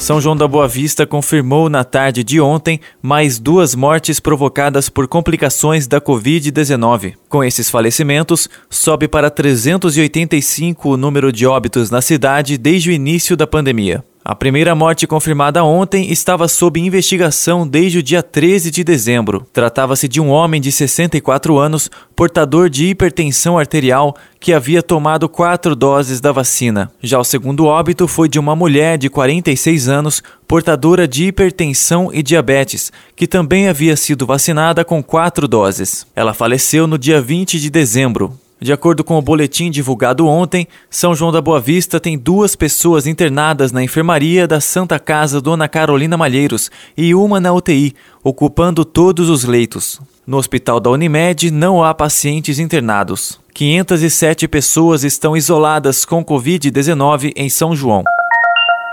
São João da Boa Vista confirmou na tarde de ontem mais duas mortes provocadas por complicações da Covid-19. Com esses falecimentos, sobe para 385 o número de óbitos na cidade desde o início da pandemia. A primeira morte confirmada ontem estava sob investigação desde o dia 13 de dezembro. Tratava-se de um homem de 64 anos, portador de hipertensão arterial, que havia tomado quatro doses da vacina. Já o segundo óbito foi de uma mulher de 46 anos, portadora de hipertensão e diabetes, que também havia sido vacinada com quatro doses. Ela faleceu no dia 20 de dezembro. De acordo com o boletim divulgado ontem, São João da Boa Vista tem duas pessoas internadas na enfermaria da Santa Casa Dona Carolina Malheiros e uma na UTI, ocupando todos os leitos. No hospital da Unimed não há pacientes internados. 507 pessoas estão isoladas com Covid-19 em São João.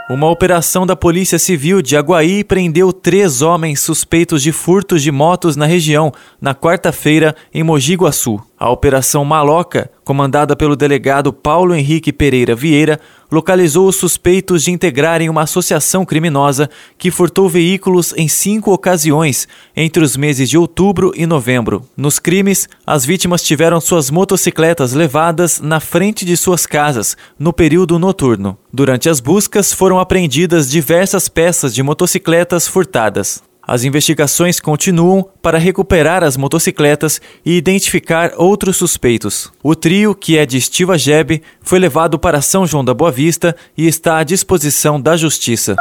Uma operação da Polícia Civil de Aguaí prendeu três homens suspeitos de furtos de motos na região na quarta-feira em Mogi Guaçu. A Operação Maloca, comandada pelo delegado Paulo Henrique Pereira Vieira, localizou os suspeitos de integrarem uma associação criminosa que furtou veículos em cinco ocasiões entre os meses de outubro e novembro. Nos crimes, as vítimas tiveram suas motocicletas levadas na frente de suas casas no período noturno. Durante as buscas, foram apreendidas diversas peças de motocicletas furtadas. As investigações continuam para recuperar as motocicletas e identificar outros suspeitos. O trio, que é de Estiva Jebe, foi levado para São João da Boa Vista e está à disposição da Justiça.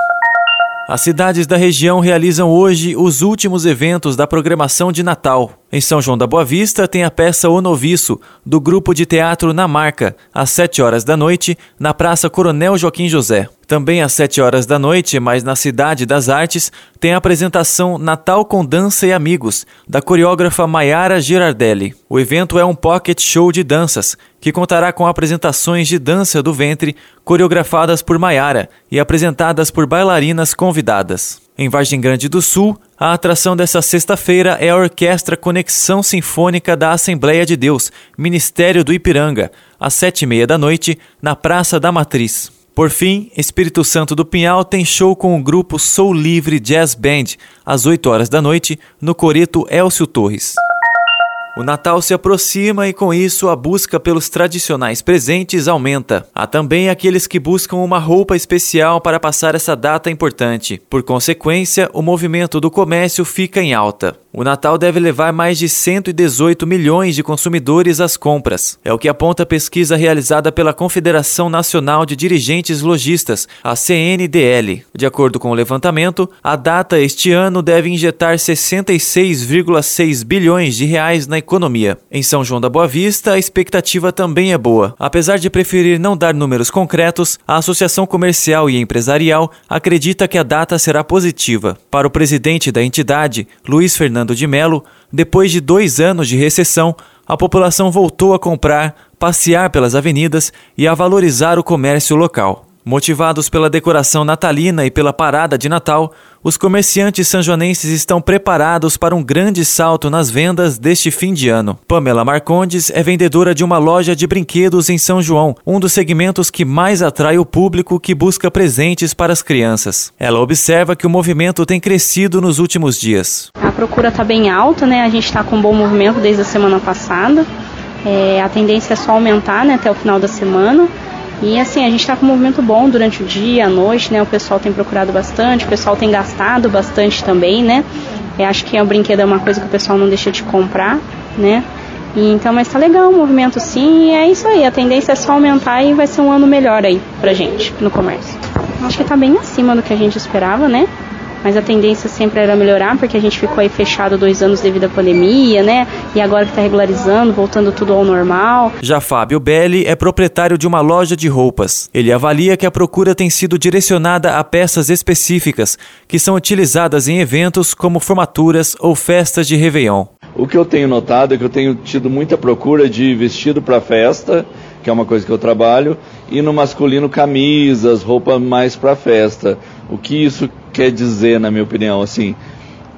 As cidades da região realizam hoje os últimos eventos da programação de Natal. Em São João da Boa Vista tem a peça O Noviço, do grupo de teatro Na Marca, às 7 horas da noite, na Praça Coronel Joaquim José. Também às 7 horas da noite, mas na Cidade das Artes, tem a apresentação Natal com Dança e Amigos, da coreógrafa Maiara Girardelli. O evento é um pocket show de danças, que contará com apresentações de dança do ventre coreografadas por Maiara e apresentadas por bailarinas convidadas. Em Vargem Grande do Sul, a atração dessa sexta-feira é a Orquestra Conexão Sinfônica da Assembleia de Deus, Ministério do Ipiranga, às sete e meia da noite, na Praça da Matriz. Por fim, Espírito Santo do Pinhal tem show com o grupo Soul Livre Jazz Band, às 8 horas da noite, no Coreto Elcio Torres. O Natal se aproxima e, com isso, a busca pelos tradicionais presentes aumenta. Há também aqueles que buscam uma roupa especial para passar essa data importante. Por consequência, o movimento do comércio fica em alta. O Natal deve levar mais de 118 milhões de consumidores às compras. É o que aponta a pesquisa realizada pela Confederação Nacional de Dirigentes Logistas, a CNDL. De acordo com o levantamento, a data este ano deve injetar 66,6 bilhões de reais na economia. Em São João da Boa Vista, a expectativa também é boa. Apesar de preferir não dar números concretos, a Associação Comercial e Empresarial acredita que a data será positiva. Para o presidente da entidade, Luiz Fernando Fernando de Melo, depois de dois anos de recessão, a população voltou a comprar, passear pelas avenidas e a valorizar o comércio local. Motivados pela decoração natalina e pela parada de Natal, os comerciantes sanjonenses estão preparados para um grande salto nas vendas deste fim de ano. Pamela Marcondes é vendedora de uma loja de brinquedos em São João, um dos segmentos que mais atrai o público que busca presentes para as crianças. Ela observa que o movimento tem crescido nos últimos dias. Procura está bem alta, né? A gente está com um bom movimento desde a semana passada. É, a tendência é só aumentar né, até o final da semana. E assim, a gente está com um movimento bom durante o dia, a noite, né? O pessoal tem procurado bastante, o pessoal tem gastado bastante também, né? Eu acho que o brinquedo é uma coisa que o pessoal não deixa de comprar, né? E, então, mas tá legal o movimento sim, e é isso aí, a tendência é só aumentar e vai ser um ano melhor aí pra gente no comércio. Acho que tá bem acima do que a gente esperava, né? Mas a tendência sempre era melhorar, porque a gente ficou aí fechado dois anos devido à pandemia, né? E agora que está regularizando, voltando tudo ao normal. Já Fábio Belli é proprietário de uma loja de roupas. Ele avalia que a procura tem sido direcionada a peças específicas que são utilizadas em eventos como formaturas ou festas de Réveillon. O que eu tenho notado é que eu tenho tido muita procura de vestido para festa, que é uma coisa que eu trabalho, e no masculino camisas, roupa mais para festa. O que isso quer dizer, na minha opinião, assim?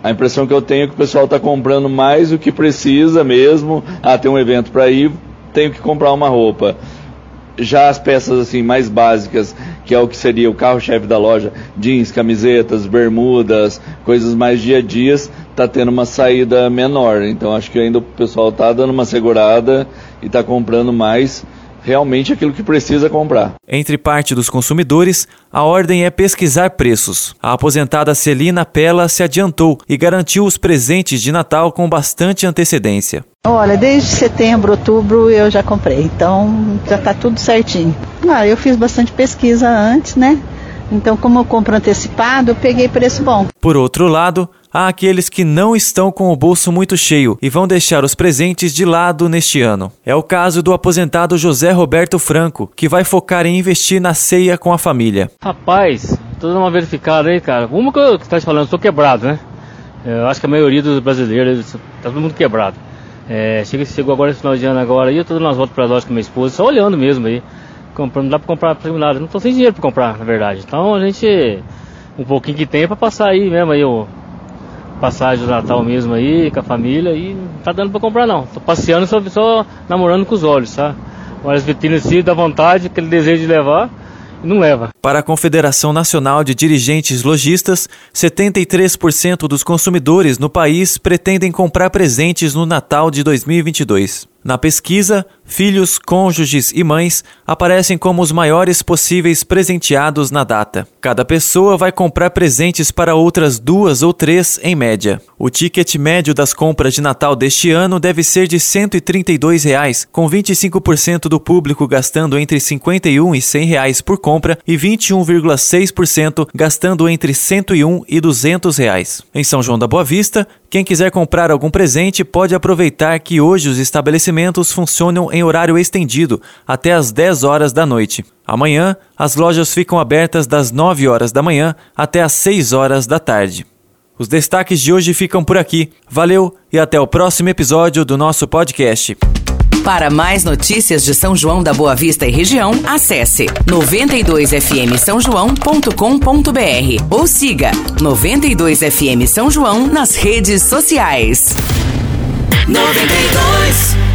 A impressão que eu tenho é que o pessoal está comprando mais do que precisa mesmo. Ah, tem um evento para ir, tenho que comprar uma roupa. Já as peças assim mais básicas, que é o que seria o carro-chefe da loja, jeans, camisetas, bermudas, coisas mais dia a dia, está tendo uma saída menor. Então acho que ainda o pessoal está dando uma segurada e está comprando mais realmente aquilo que precisa comprar. Entre parte dos consumidores, a ordem é pesquisar preços. A aposentada Celina Pella se adiantou e garantiu os presentes de Natal com bastante antecedência. Olha, desde setembro, outubro eu já comprei, então já está tudo certinho. Ah, eu fiz bastante pesquisa antes, né? Então, como eu compro antecipado, eu peguei preço bom. Por outro lado, há aqueles que não estão com o bolso muito cheio e vão deixar os presentes de lado neste ano. É o caso do aposentado José Roberto Franco, que vai focar em investir na ceia com a família. Rapaz, tô dando uma verificada aí, cara. Uma que eu tá te falando, eu tô quebrado, né? Eu acho que a maioria dos brasileiros tá todo mundo quebrado. É, chega, chegou agora esse final de ano agora e eu tô dando umas voltas pra loja com minha esposa, só olhando mesmo aí comprando, não dá pra comprar nada. Não tô sem dinheiro pra comprar, na verdade. Então a gente, um pouquinho que tem é pra passar aí mesmo aí, o passagem do Natal mesmo aí, com a família, e não tá dando pra comprar não. Tô passeando só, só namorando com os olhos, tá? Olha as vitrines assim, dá vontade, aquele desejo de levar não leva. Para a Confederação Nacional de Dirigentes Logistas, 73% dos consumidores no país pretendem comprar presentes no Natal de 2022. Na pesquisa, filhos, cônjuges e mães aparecem como os maiores possíveis presenteados na data. Cada pessoa vai comprar presentes para outras duas ou três em média. O ticket médio das compras de Natal deste ano deve ser de 132 reais, com 25% do público gastando entre R$ 51 e 100 reais por compra e 21,6% gastando entre R$ 101 e 200 reais. Em São João da Boa Vista, quem quiser comprar algum presente pode aproveitar que hoje os estabelecimentos funcionam em horário estendido até às 10 horas da noite. Amanhã, as lojas ficam abertas das 9 horas da manhã até às 6 horas da tarde. Os destaques de hoje ficam por aqui. Valeu e até o próximo episódio do nosso podcast. Para mais notícias de São João da Boa Vista e região, acesse 92fm São João.com.br ou siga 92fm São João nas redes sociais. 92